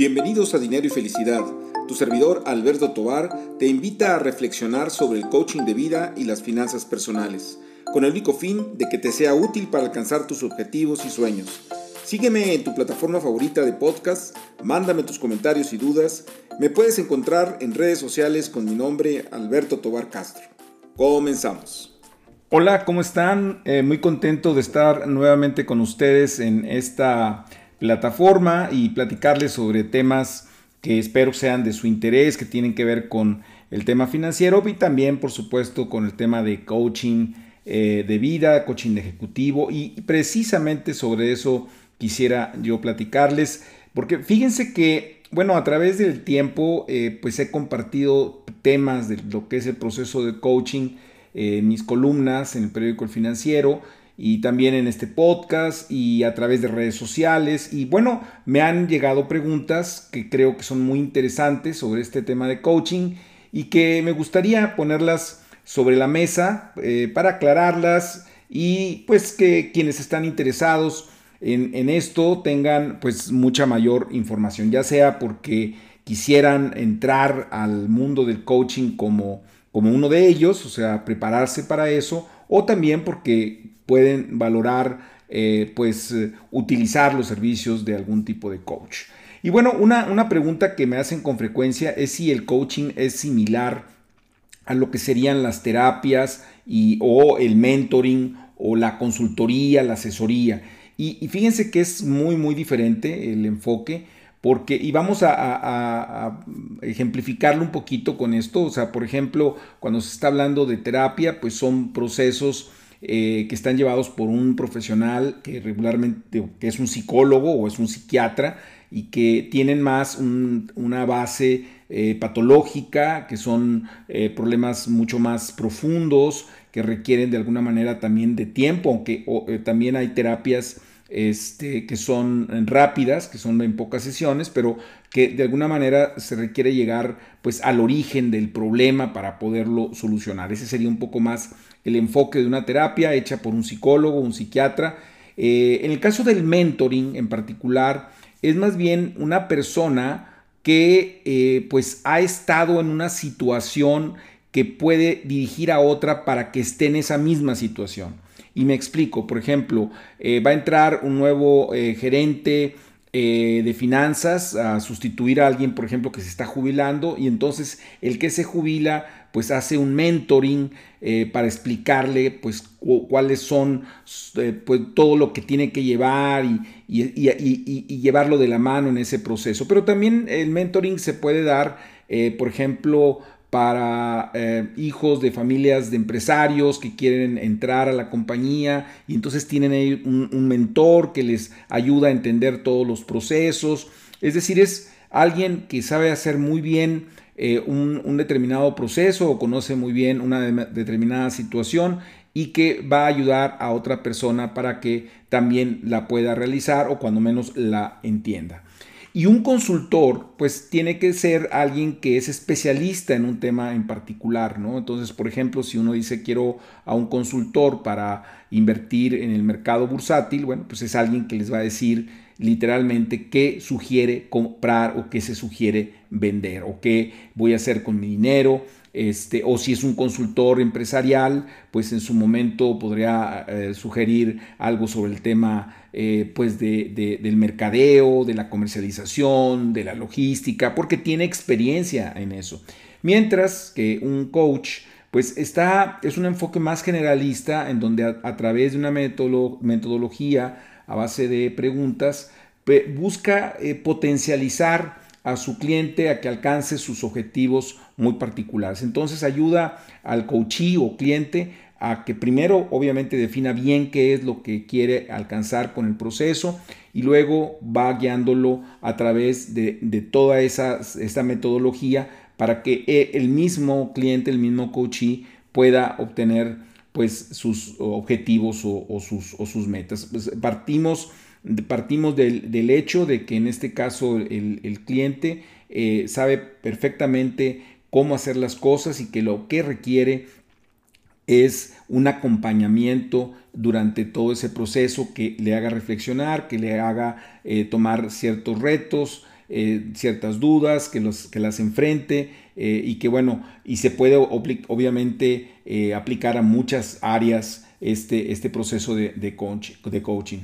Bienvenidos a Dinero y Felicidad. Tu servidor Alberto Tobar te invita a reflexionar sobre el coaching de vida y las finanzas personales, con el único fin de que te sea útil para alcanzar tus objetivos y sueños. Sígueme en tu plataforma favorita de podcast, mándame tus comentarios y dudas. Me puedes encontrar en redes sociales con mi nombre Alberto Tobar Castro. Comenzamos. Hola, ¿cómo están? Eh, muy contento de estar nuevamente con ustedes en esta plataforma y platicarles sobre temas que espero sean de su interés, que tienen que ver con el tema financiero y también, por supuesto, con el tema de coaching eh, de vida, coaching ejecutivo. Y precisamente sobre eso quisiera yo platicarles, porque fíjense que, bueno, a través del tiempo, eh, pues he compartido temas de lo que es el proceso de coaching en mis columnas en el periódico El Financiero, y también en este podcast y a través de redes sociales. Y bueno, me han llegado preguntas que creo que son muy interesantes sobre este tema de coaching y que me gustaría ponerlas sobre la mesa eh, para aclararlas y pues que quienes están interesados en, en, esto tengan pues mucha mayor información, ya sea porque quisieran entrar al mundo del coaching como, como uno de ellos, o sea, prepararse para eso, o también porque pueden valorar, eh, pues, eh, utilizar los servicios de algún tipo de coach. Y bueno, una, una pregunta que me hacen con frecuencia es si el coaching es similar a lo que serían las terapias y, o el mentoring o la consultoría, la asesoría. Y, fíjense que es muy, muy diferente el enfoque porque, y vamos a, a, ejemplificarlo un poquito con esto, o sea, por ejemplo, cuando se está hablando de terapia, pues son procesos eh, que están llevados por un profesional que regularmente que es un psicólogo o es un psiquiatra y que tienen más una base eh, patológica, que son eh, problemas mucho más profundos, que requieren de alguna manera también de tiempo, aunque también hay terapias este, que son rápidas, que son en pocas sesiones, pero que de alguna manera se requiere llegar pues al origen del problema para poderlo solucionar. Ese sería un poco más el enfoque de una terapia hecha por un psicólogo, un psiquiatra. Eh, en el caso del mentoring en particular, es más bien una persona que eh, pues ha estado en una situación que puede dirigir a otra para que esté en esa misma situación. Y me explico, por ejemplo, eh, va a entrar un nuevo gerente de finanzas a sustituir a alguien, por ejemplo, que se está jubilando y entonces el que se jubila pues hace un mentoring eh, para explicarle pues cuáles son eh, pues todo lo que tiene que llevar y, llevarlo de la mano en ese proceso. Pero también el mentoring se puede dar, eh, por ejemplo, para hijos de familias de empresarios que quieren entrar a la compañía y entonces tienen ahí un mentor que les ayuda a entender todos los procesos. Es decir, es alguien que sabe hacer muy bien eh, un, determinado proceso o conoce muy bien una determinada situación y que va a ayudar a otra persona para que también la pueda realizar o cuando menos la entienda. Y un consultor, pues tiene que ser alguien que es especialista en un tema en particular, ¿no? Entonces, por ejemplo, si uno dice quiero a un consultor para invertir en el mercado bursátil, bueno, pues es alguien que les va a decir literalmente qué sugiere comprar o qué se sugiere vender o qué voy a hacer con mi dinero. Este, o si es un consultor empresarial, pues en su momento podría eh, sugerir algo sobre el tema eh, pues de, del mercadeo, de la comercialización, de la logística, porque tiene experiencia en eso. Mientras que un coach, pues está, es un enfoque más generalista en donde a, través de una metodología a base de preguntas, busca eh, potencializar a su cliente a que alcance sus objetivos muy particulares. Entonces ayuda al coachee o cliente a que primero obviamente defina bien qué es lo que quiere alcanzar con el proceso y luego va guiándolo a través de, toda esa, metodología para que e, el mismo cliente, el mismo coachee pueda obtener pues sus objetivos o, sus, o sus, metas. Pues, partimos Partimos del, hecho de que en este caso el, cliente eh, sabe perfectamente cómo hacer las cosas y que lo que requiere es un acompañamiento durante todo ese proceso que le haga reflexionar, que le haga eh, tomar ciertos retos, ciertas dudas, que, los, que las enfrente y que bueno, y se puede obviamente aplicar a muchas áreas este, este proceso de, de coaching.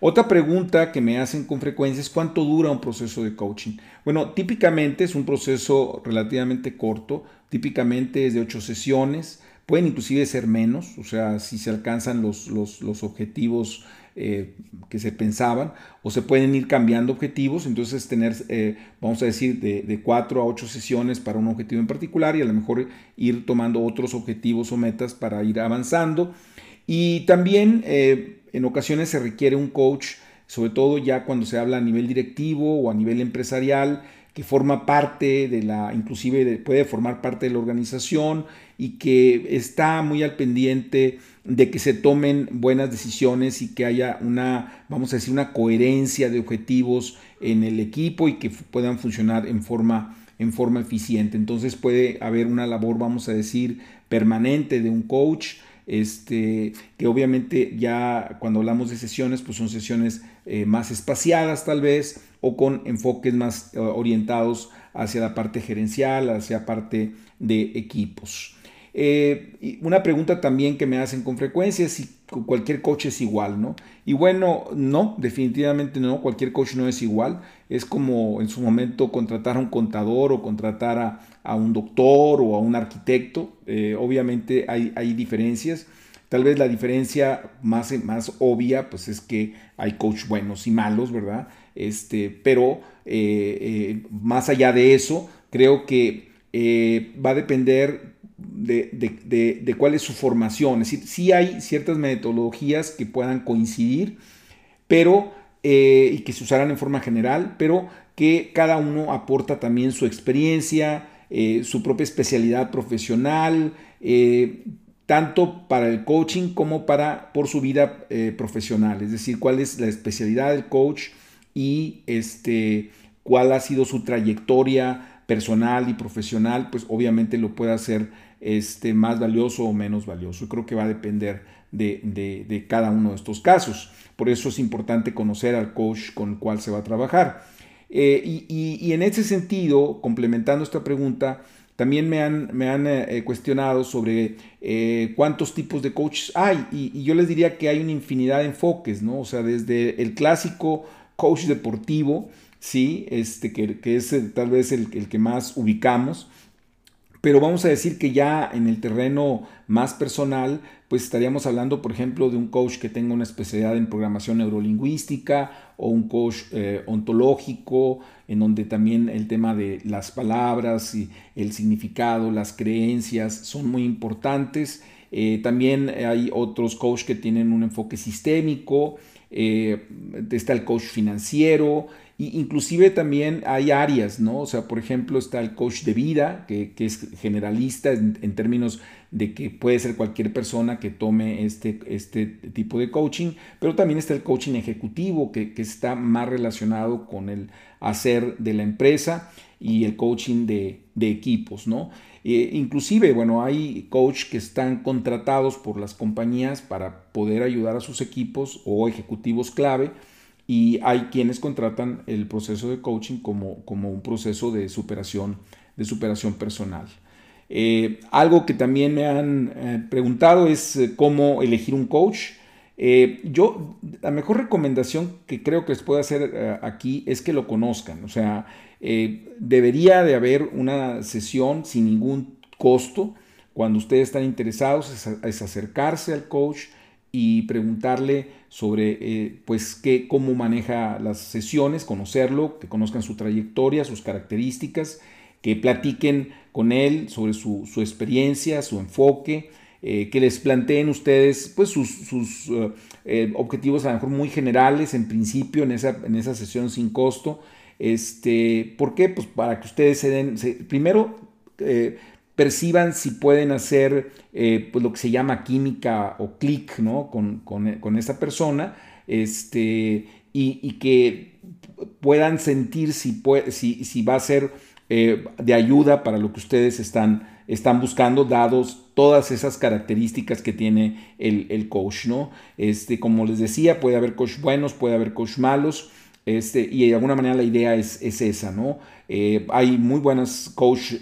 Otra pregunta que me hacen con frecuencia es cuánto dura un proceso de coaching. Bueno, típicamente es un proceso relativamente corto, típicamente es de ocho sesiones, pueden inclusive ser menos, o sea, si se alcanzan los, los, objetivos eh, que se pensaban, o se pueden ir cambiando objetivos, entonces tener, eh, vamos a decir, de, de, cuatro a ocho sesiones para un objetivo en particular y a lo mejor ir tomando otros objetivos o metas para ir avanzando. Y también eh, en ocasiones se requiere un coach, sobre todo ya cuando se habla a nivel directivo o a nivel empresarial, que forma parte de la, inclusive puede formar parte de la organización y que está muy al pendiente de que se tomen buenas decisiones y que haya una, vamos a decir, una coherencia de objetivos en el equipo y que puedan funcionar en forma, en forma eficiente. Entonces puede haber una labor, vamos a decir, permanente de un coach este, que obviamente ya cuando hablamos de sesiones, pues son sesiones eh, más espaciadas tal vez o con enfoques más eh, orientados hacia la parte gerencial, hacia parte de equipos. Eh, una pregunta también que me hacen con frecuencia es si cualquier coach es igual, ¿no? Y bueno, no, definitivamente no, cualquier coach no es igual. Es como en su momento contratar a un contador o contratar a, un doctor o a un arquitecto. Eh, obviamente hay, hay, diferencias. Tal vez la diferencia más, más obvia pues es que hay coach buenos y malos, ¿verdad? Este, pero eh, más allá de eso, creo que va a depender de, cuál es su formación. Es decir, sí hay ciertas metodologías que puedan coincidir, pero eh, y que se usarán en forma general, pero que cada uno aporta también su experiencia, eh, su propia especialidad profesional, eh, tanto para el coaching como para por su vida profesional. Es decir, cuál es la especialidad del coach y este, cuál ha sido su trayectoria personal y profesional, pues obviamente lo puede hacer este, más valioso o menos valioso. Y creo que va a depender de, cada uno de estos casos. Por eso es importante conocer al coach con el cual se va a trabajar. Eh, y, en ese sentido, complementando esta pregunta, también me han, me han eh, cuestionado sobre eh, cuántos tipos de coaches hay. Y, yo les diría que hay una infinidad de enfoques, ¿no? O sea, desde el clásico coach deportivo, ¿sí? Este, que, que es tal vez el, el que más ubicamos, pero vamos a decir que ya en el terreno más personal, pues estaríamos hablando, por ejemplo, de un coach que tenga una especialidad en programación neurolingüística o un coach eh, ontológico, en donde también el tema de las palabras y el significado, las creencias son muy importantes. Eh, también hay otros coaches que tienen un enfoque sistémico, eh, está el coach financiero, inclusive también hay áreas, ¿no? O sea, por ejemplo, está el coach de vida, que, es generalista en, términos de que puede ser cualquier persona que tome este, este tipo de coaching, pero también está el coaching ejecutivo, que, está más relacionado con el hacer de la empresa y el coaching de, equipos, ¿no? Eh, inclusive, bueno, hay coach que están contratados por las compañías para poder ayudar a sus equipos o ejecutivos clave y hay quienes contratan el proceso de coaching como, como un proceso de superación, de superación personal. Eh, algo que también me han eh, preguntado es eh, cómo elegir un coach. yo, la mejor recomendación que creo que les puedo hacer aquí es que lo conozcan. O sea, debería de haber una sesión sin ningún costo. Cuando ustedes están interesados es acercarse al coach, y preguntarle sobre eh, pues qué, cómo maneja las sesiones, conocerlo, que conozcan su trayectoria, sus características, que platiquen con él sobre su, experiencia, su enfoque, eh, que les planteen ustedes pues sus, eh, objetivos a lo mejor muy generales en principio en esa, en esa sesión sin costo. Este, ¿Por qué? Pues para que ustedes se den, primero perciban si pueden hacer eh, pues lo que se llama química o clic ¿no? con, con, esa persona este, y, que puedan sentir si, si, si va a ser eh, de ayuda para lo que ustedes están, están buscando, dados todas esas características que tiene el, el, coach. ¿no? Este, como les decía, puede haber coach buenos, puede haber coach malos. Este, y de alguna manera la idea es, esa, ¿no? Eh, hay muy buenas coach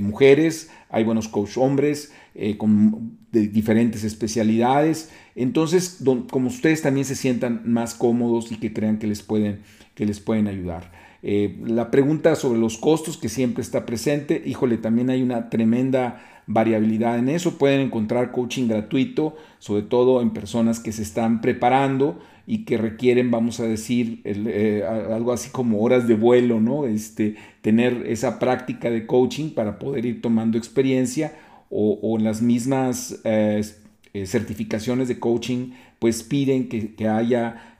mujeres, hay buenos coach hombres con de diferentes especialidades. Entonces, como ustedes también se sientan más cómodos y que crean que les pueden, que les pueden ayudar. Eh, la pregunta sobre los costos que siempre está presente, híjole, también hay una tremenda variabilidad en eso. Pueden encontrar coaching gratuito, sobre todo en personas que se están preparando y que requieren, vamos a decir, eh, algo así como horas de vuelo, ¿no? Este, tener esa práctica de coaching para poder ir tomando experiencia o, las mismas eh, certificaciones de coaching, pues piden que, haya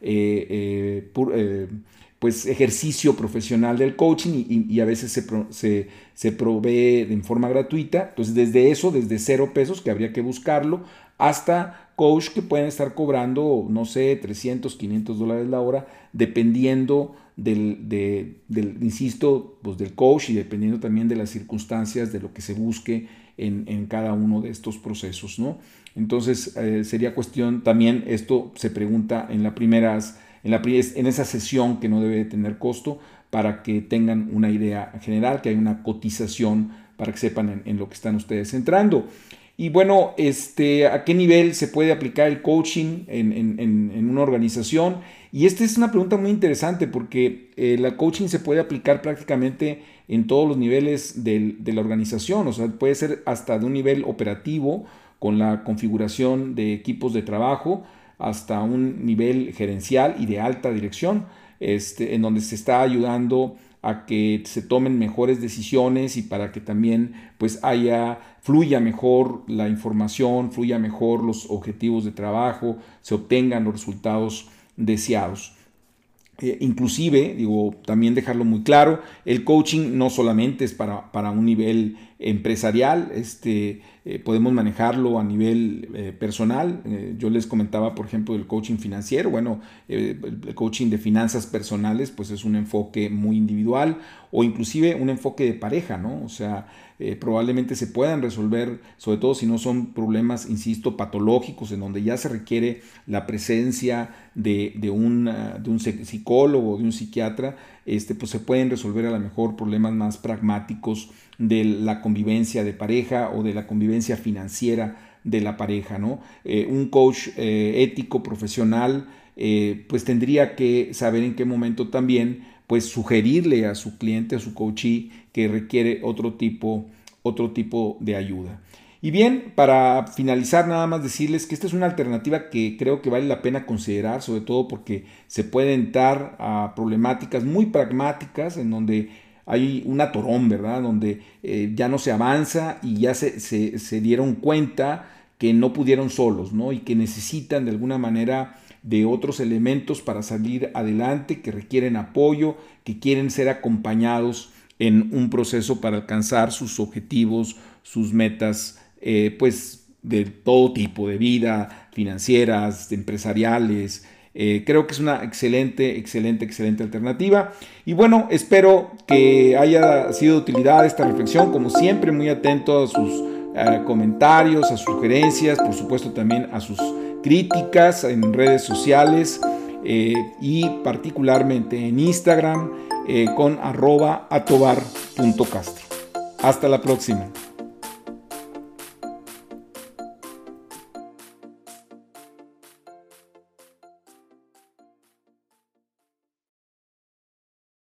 pues ejercicio profesional del coaching y, a veces se, se, provee en forma gratuita. Entonces desde eso, desde cero pesos, que habría que buscarlo, hasta coach que pueden estar cobrando, no sé, 300, 500 dólares la hora, dependiendo del, del insisto, pues del coach y dependiendo también de las circunstancias de lo que se busque en, cada uno de estos procesos, ¿no? Entonces eh, sería cuestión, también esto se pregunta en las primeras en, en esa sesión que no debe tener costo para que tengan una idea general, que hay una cotización para que sepan en, lo que están ustedes entrando. Y bueno, este, ¿a qué nivel se puede aplicar el coaching en, una organización? Y esta es una pregunta muy interesante porque el eh, coaching se puede aplicar prácticamente en todos los niveles de la organización, o sea, puede ser hasta de un nivel operativo con la configuración de equipos de trabajo, hasta un nivel gerencial y de alta dirección, este, en donde se está ayudando a que se tomen mejores decisiones y para que también pues haya fluya mejor la información, fluya mejor los objetivos de trabajo, se obtengan los resultados deseados. Eh, inclusive, digo, también dejarlo muy claro, el coaching no solamente es para, para un nivel empresarial, este, eh, podemos manejarlo a nivel eh, personal. yo les comentaba, por ejemplo, del coaching financiero. Bueno, el coaching de finanzas personales, pues es un enfoque muy individual o inclusive un enfoque de pareja, ¿no? O sea, eh, probablemente se puedan resolver, sobre todo si no son problemas, insisto, patológicos, en donde ya se requiere la presencia de, de, un, de un psicólogo, de un psiquiatra, este, pues se pueden resolver a lo mejor problemas más pragmáticos de la convivencia de pareja o de la convivencia financiera de la pareja, ¿no? Eh, un coach eh, ético, profesional, pues tendría que saber en qué momento también pues sugerirle a su cliente, a su coachee, que requiere otro tipo, otro tipo de ayuda. Y bien, para finalizar nada más decirles que esta es una alternativa que creo que vale la pena considerar, sobre todo porque se puede entrar a problemáticas muy pragmáticas en donde hay un atorón, ¿verdad? Donde eh, ya no se avanza y ya se, se, se dieron cuenta que no pudieron solos, ¿no? Y que necesitan de alguna manera de otros elementos para salir adelante, que requieren apoyo, que quieren ser acompañados en un proceso para alcanzar sus objetivos, sus metas, eh, pues de todo tipo, de vida, financieras, empresariales. Eh, creo que es una excelente, excelente, excelente alternativa. Y bueno, espero que haya sido de utilidad esta reflexión. Como siempre, muy atento a sus eh, comentarios, a sus sugerencias, por supuesto también a sus críticas en redes sociales y particularmente en Instagram con arroba atobar.castro. Hasta la próxima.